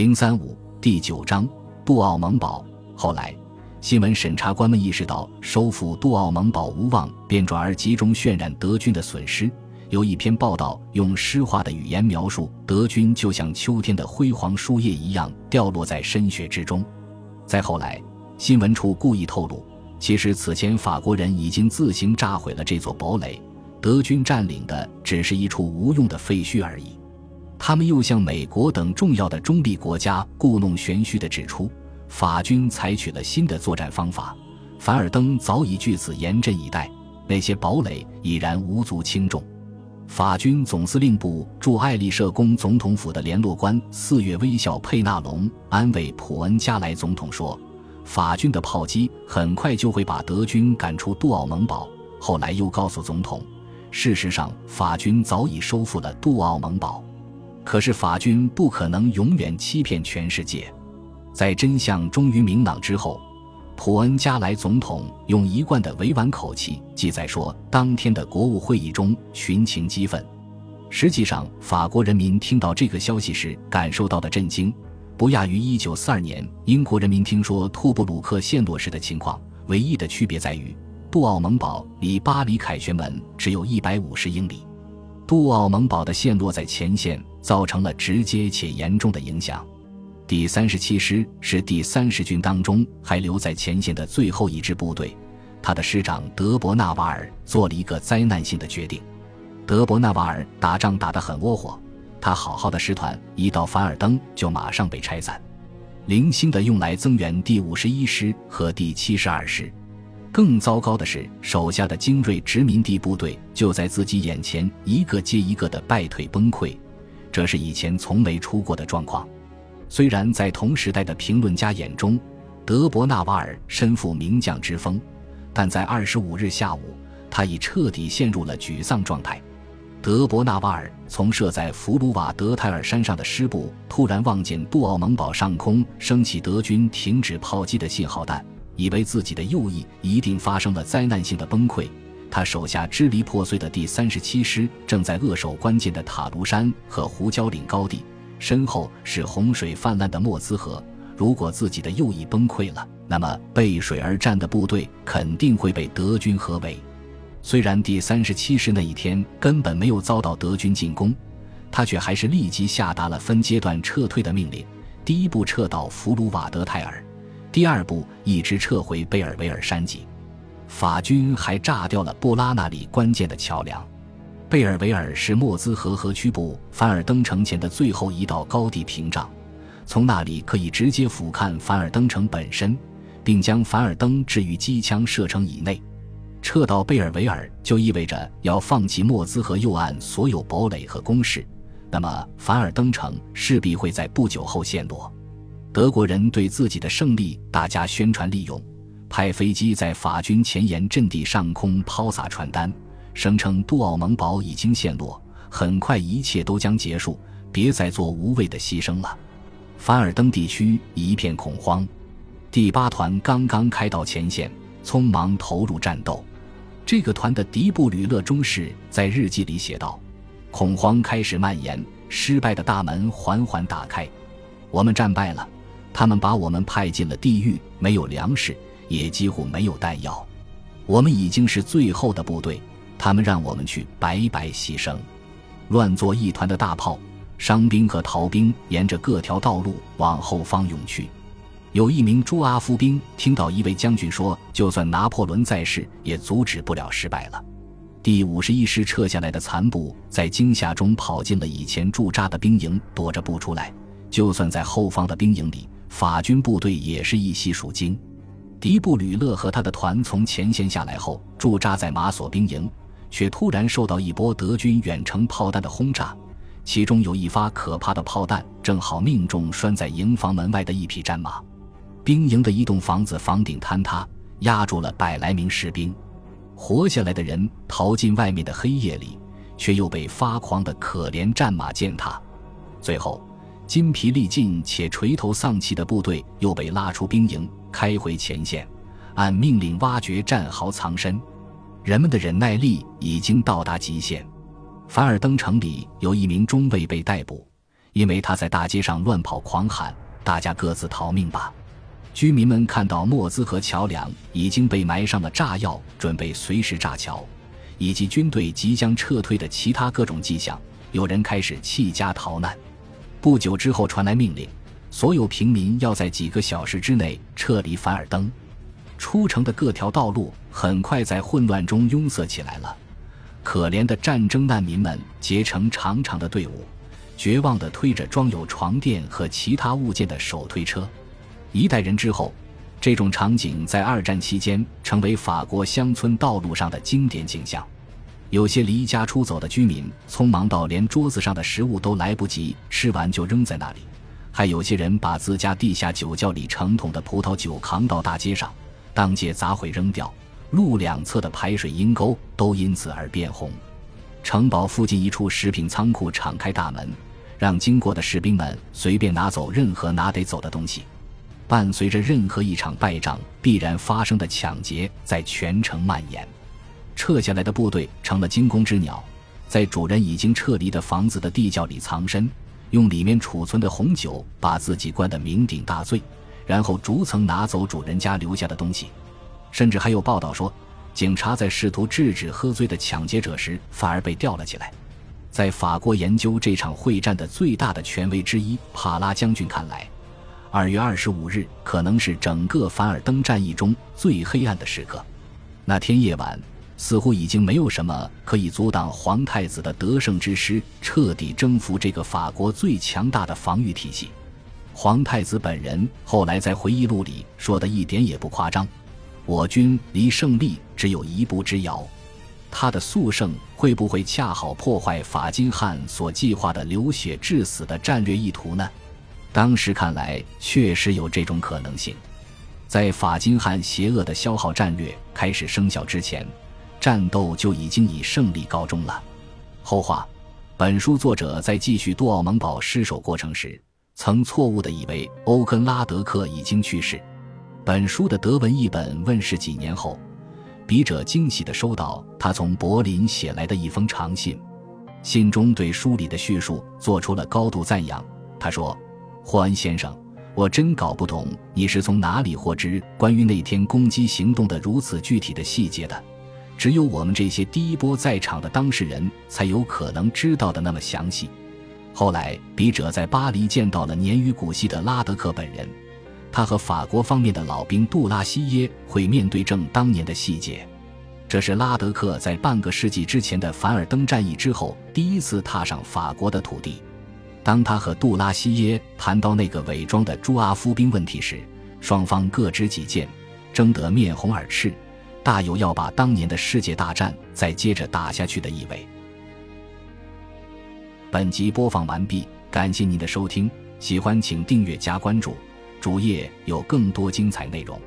零三五第九章杜奥蒙堡。后来，新闻审查官们意识到收复杜奥蒙堡无望，便转而集中渲染德军的损失。有一篇报道用诗化的语言描述德军，就像秋天的辉煌树叶一样掉落在深雪之中。再后来，新闻处故意透露，其实此前法国人已经自行炸毁了这座堡垒，德军占领的只是一处无用的废墟而已。他们又向美国等重要的中立国家故弄玄虚地指出，法军采取了新的作战方法，凡尔登早已据此严阵以待，那些堡垒已然无足轻重。法军总司令部驻爱丽舍宫总统府的联络官四月微笑佩纳隆安慰普恩加莱总统说：“法军的炮击很快就会把德军赶出杜奥蒙堡。”后来又告诉总统，事实上法军早已收复了杜奥蒙堡。可是法军不可能永远欺骗全世界，在真相终于明朗之后，普恩加莱总统用一贯的委婉口气记载说，当天的国务会议中群情激愤。实际上，法国人民听到这个消息时感受到的震惊，不亚于1942年英国人民听说托布鲁克陷落时的情况。唯一的区别在于，杜奥蒙堡离巴黎凯旋门只有一百五十英里。杜奥蒙堡的陷落在前线，造成了直接且严重的影响。第三十七师是第三十军当中还留在前线的最后一支部队，他的师长德伯纳瓦尔做了一个灾难性的决定。德伯纳瓦尔打仗打得很窝火，他好好的师团一到凡尔登就马上被拆散，零星的用来增援第五十一师和第七十二师。更糟糕的是，手下的精锐殖民地部队就在自己眼前一个接一个的败退崩溃，这是以前从没出过的状况。虽然在同时代的评论家眼中，德伯纳瓦尔身负名将之风，但在二十五日下午，他已彻底陷入了沮丧状态。德伯纳瓦尔从设在弗鲁瓦德泰尔山上的师部突然望见杜奥蒙堡上空升起德军停止炮击的信号弹。以为自己的右翼一定发生了灾难性的崩溃，他手下支离破碎的第三十七师正在扼守关键的塔卢山和胡椒岭高地，身后是洪水泛滥的莫兹河。如果自己的右翼崩溃了，那么背水而战的部队肯定会被德军合围。虽然第三十七师那一天根本没有遭到德军进攻，他却还是立即下达了分阶段撤退的命令。第一步撤到弗鲁瓦德泰尔。第二步，一直撤回贝尔维尔山脊，法军还炸掉了布拉那里关键的桥梁。贝尔维尔是莫兹河河区部凡尔登城前的最后一道高地屏障，从那里可以直接俯瞰凡尔登城本身，并将凡尔登置于机枪射程以内。撤到贝尔维尔就意味着要放弃莫兹河右岸所有堡垒和工事，那么凡尔登城势必会在不久后陷落。德国人对自己的胜利大加宣传利用，派飞机在法军前沿阵地上空抛洒传单，声称杜奥蒙堡已经陷落，很快一切都将结束，别再做无谓的牺牲了。凡尔登地区一片恐慌，第八团刚刚开到前线，匆忙投入战斗。这个团的迪布吕勒中士在日记里写道：“恐慌开始蔓延，失败的大门缓缓打开，我们战败了。”他们把我们派进了地狱，没有粮食，也几乎没有弹药。我们已经是最后的部队，他们让我们去白白牺牲。乱作一团的大炮、伤兵和逃兵沿着各条道路往后方涌去。有一名朱阿夫兵听到一位将军说：“就算拿破仑在世，也阻止不了失败了。”第五十一师撤下来的残部在惊吓中跑进了以前驻扎的兵营，躲着不出来。就算在后方的兵营里。法军部队也是一袭属精。迪布吕勒和他的团从前线下来后，驻扎在马索兵营，却突然受到一波德军远程炮弹的轰炸，其中有一发可怕的炮弹正好命中拴在营房门外的一匹战马，兵营的一栋房子房顶坍塌，压住了百来名士兵。活下来的人逃进外面的黑夜里，却又被发狂的可怜战马践踏，最后。筋疲力尽且垂头丧气的部队又被拉出兵营，开回前线，按命令挖掘战壕藏身。人们的忍耐力已经到达极限。凡尔登城里有一名中尉被逮捕，因为他在大街上乱跑狂喊：“大家各自逃命吧！”居民们看到莫兹河桥梁已经被埋上了炸药，准备随时炸桥，以及军队即将撤退的其他各种迹象，有人开始弃家逃难。不久之后传来命令，所有平民要在几个小时之内撤离凡尔登。出城的各条道路很快在混乱中拥塞起来了。可怜的战争难民们结成长长的队伍，绝望地推着装有床垫和其他物件的手推车。一代人之后，这种场景在二战期间成为法国乡村道路上的经典景象。有些离家出走的居民匆忙到连桌子上的食物都来不及吃完就扔在那里，还有些人把自家地下酒窖里成桶的葡萄酒扛到大街上，当街砸毁扔掉。路两侧的排水阴沟都因此而变红。城堡附近一处食品仓库敞开大门，让经过的士兵们随便拿走任何拿得走的东西。伴随着任何一场败仗必然发生的抢劫在全城蔓延。撤下来的部队成了惊弓之鸟，在主人已经撤离的房子的地窖里藏身，用里面储存的红酒把自己灌得酩酊大醉，然后逐层拿走主人家留下的东西。甚至还有报道说，警察在试图制止喝醉的抢劫者时，反而被吊了起来。在法国研究这场会战的最大的权威之一帕拉将军看来，二月二十五日可能是整个凡尔登战役中最黑暗的时刻。那天夜晚，似乎已经没有什么可以阻挡皇太子的得胜之师彻底征服这个法国最强大的防御体系。皇太子本人后来在回忆录里说的一点也不夸张。我军离胜利只有一步之遥，他的速胜会不会恰好破坏法金汉所计划的流血致死的战略意图呢？当时看来确实有这种可能性。在法金汉邪恶的消耗战略开始生效之前，战斗就已经以胜利告终了。后话：本书作者在继续杜奥蒙堡失守过程时，曾错误地以为欧根拉德克已经去世。本书的德文译本问世几年后，笔者惊喜地收到他从柏林写来的一封长信，信中对书里的叙述做出了高度赞扬。他说：“霍恩先生，我真搞不懂你是从哪里获知关于那天攻击行动的如此具体的细节的，只有我们这些第一波在场的当事人才有可能知道的那么详细。”后来，笔者在巴黎见到了年逾古稀的拉德克本人。他和法国方面的老兵杜拉西耶会面对正当年的细节，这是拉德克在半个世纪之前的凡尔登战役之后第一次踏上法国的土地。当他和杜拉西耶谈到那个伪装的朱阿夫兵问题时，双方各执己见，争得面红耳赤，大有要把当年的世界大战再接着打下去的意味。本集播放完毕，感谢您的收听，喜欢请订阅加关注。主页有更多精彩内容。